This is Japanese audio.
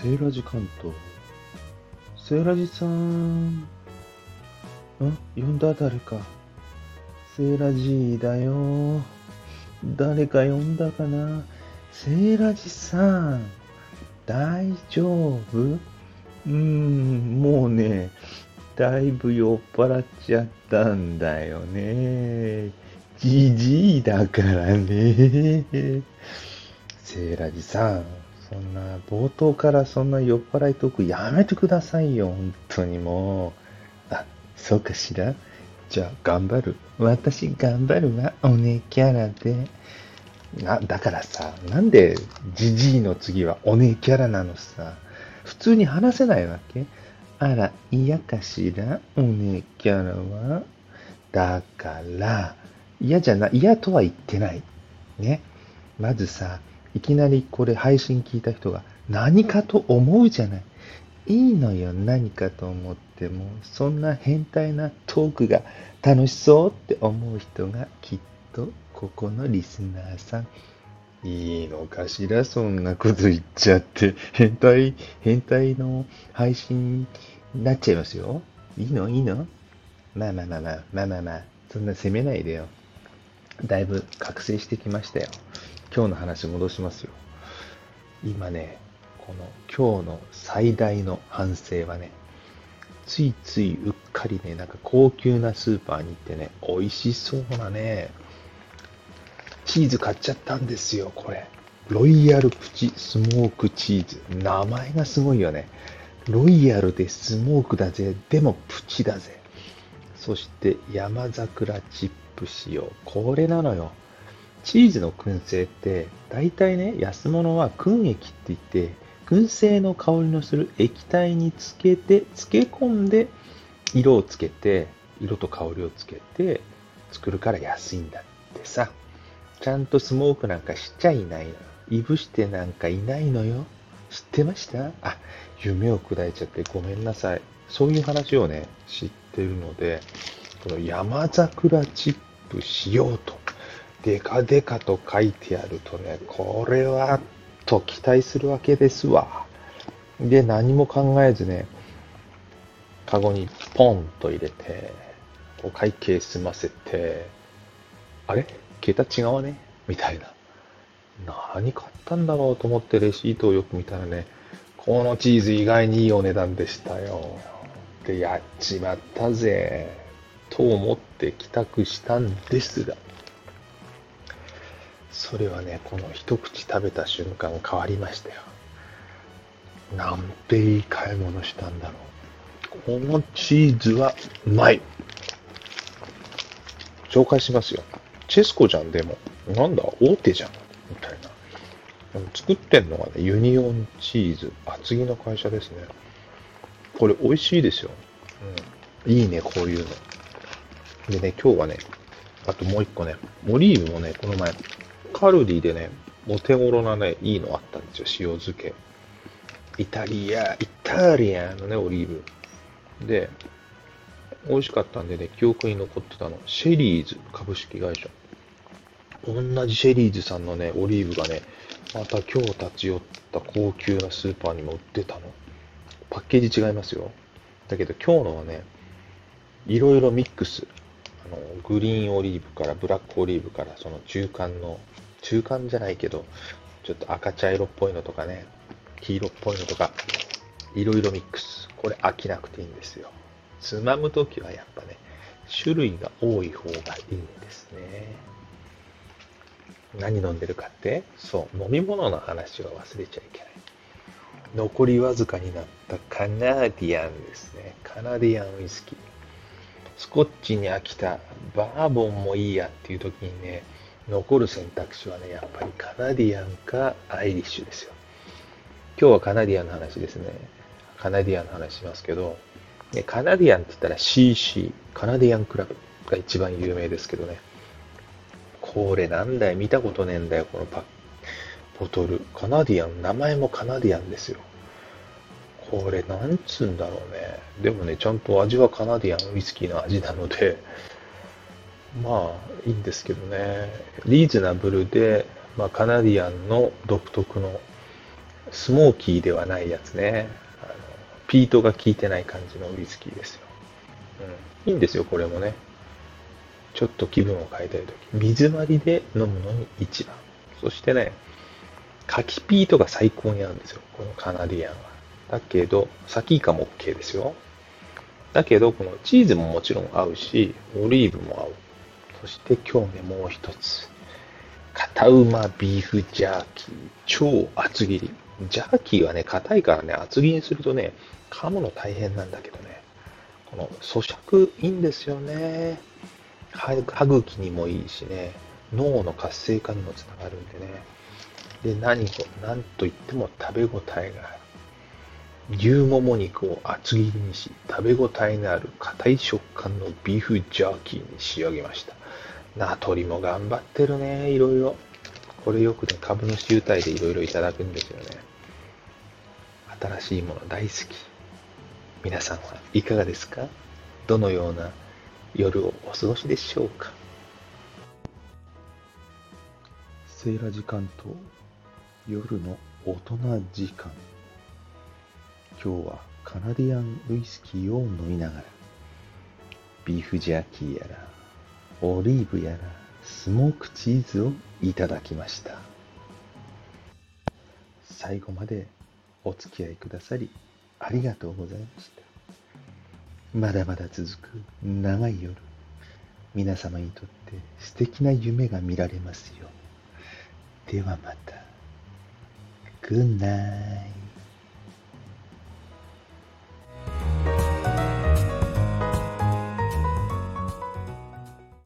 セーラジ関東。セーラジさん。ん？呼んだ誰か。セーラジだよ。誰か呼んだかな？セーラジさん。大丈夫？うーん、もうね、だいぶ酔っ払っちゃったんだよね。じじいだからね。セーラジさん、そんな、冒頭からそんな酔っ払いトークやめてくださいよ、本当にもう。あ、そうかしら？じゃあ、頑張る。私、頑張るわ、おねキャラで。あ、だからさ、なんで、ジジイの次はおねキャラなのさ？普通に話せないわけ？あら、嫌かしら？おねキャラは？だから、嫌じゃない、嫌とは言ってない。ね。まずさ、いきなりこれ配信聞いた人が何かと思うじゃない。いいのよ、何かと思っても。そんな変態なトークが楽しそうって思う人がきっとここのリスナーさん。いいのかしらそんなこと言っちゃって。変態、変態の配信になっちゃいますよ。いいの？いいの？まあまあまあまあ、まあまあまあ、そんな責めないでよ。だいぶ覚醒してきましたよ。今日の話戻しますよ。今ね、この今日の最大の反省はね、ついついうっかりね、なんか高級なスーパーに行ってね、美味しそうなね、チーズ買っちゃったんですよ、これ。ロイヤルプチスモークチーズ。名前がすごいよね。ロイヤルでスモークだぜ。でもプチだぜ。そして山桜チップ使用。これなのよ。チーズの燻製って、大体ね、安物は燻液って言って、燻製の香りのする液体につけて、漬け込んで、色をつけて、色と香りをつけて、作るから安いんだってさ。ちゃんとスモークなんかしちゃいないのよ。いぶしてなんかいないのよ。知ってました？あ、夢を砕いちゃってごめんなさい。そういう話をね、知ってるので、この山桜チップしようと、デカデカと書いてあるとね、これは、と期待するわけですわ。で、何も考えずね、カゴにポンと入れて、お会計済ませて、あれ？桁違うね？みたいな。何買ったんだろうと思ってレシートをよく見たらね、このチーズ意外にいいお値段でしたよ。で、やっちまったぜ。と思って帰宅したんですが、それはね、この一口食べた瞬間変わりましたよ。なんていい買い物したんだろう。このチーズはうまい。紹介しますよ。チェスコじゃん、でも。なんだ、大手じゃん。みたいな。作ってんのがね、ユニオンチーズ。厚木の会社ですね。これ美味しいですよ。うん。いいね、こういうの。でね、今日はね、あともう一個ね、オリーブもね、この前、カルディでね、お手頃なね、いいのあったんですよ、塩漬け。イタリア、イタリアのね、オリーブ。で、美味しかったんでね、記憶に残ってたの、シェリーズ株式会社。同じシェリーズさんのね、オリーブがね、また今日立ち寄った高級なスーパーにも売ってたの。パッケージ違いますよ。だけど今日のはね、いろいろミックス。の、グリーンオリーブからブラックオリーブからその中間の、中間じゃないけど、ちょっと赤茶色っぽいのとかね、黄色っぽいのとか、いろいろミックス。これ飽きなくていいんですよ。つまむときはやっぱね、種類が多い方がいいんですね。何飲んでるかって？そう、飲み物の話は忘れちゃいけない。残りわずかになったカナディアンですね。カナディアンウイスキー。スコッチに飽きたバーボンもいいやっていう時にね、残る選択肢はね、やっぱりカナディアンかアイリッシュですよ。今日はカナディアンの話ですね。カナディアンの話しますけど、ね、カナディアンって言ったら CC、カナディアンクラブが一番有名ですけどね。これなんだよ、見たことねえんだよ、このパボトル。カナディアン、名前もカナディアンですよ。これなんつうんだろうね。でもね、ちゃんと味はカナディアンウイスキーの味なので、まあ、いいんですけどね。リーズナブルで、まあ、カナディアンの独特のスモーキーではないやつね。あのピートが効いてない感じのウイスキーですよ。うん。いいんですよ、これもね。ちょっと気分を変えたいとき。水割りで飲むのに一番。そしてね、柿ピートが最高に合うんですよ。このカナディアンは。だけど、サキイカも OK ですよ。だけど、このチーズももちろん合うし、オリーブも合う。そして今日ね、もう一つ。片うまビーフジャーキー。超厚切り。ジャーキーはね、硬いからね、厚切りにするとね、噛むの大変なんだけどね。この咀嚼いいんですよね。歯茎にもいいしね、脳の活性化にもつながるんでね。で、何を、何と言っても食べ応えがある。牛もも肉を厚切りにし、食べ応えのある硬い食感のビーフジャーキーに仕上げました。ナトリも頑張ってるね、いろいろ。これよくね、株の集体でいろいろいただくんですよね。新しいもの大好き。皆さんはいかがですか？どのような夜をお過ごしでしょうか？セーラ時間と夜の大人時間今日はカナディアンウイスキーを飲みながらビーフジャーキーやらオリーブやらスモークチーズをいただきました。最後までお付き合いくださりありがとうございました。まだまだ続く長い夜皆様にとって素敵な夢が見られますよう。ではまた。Good night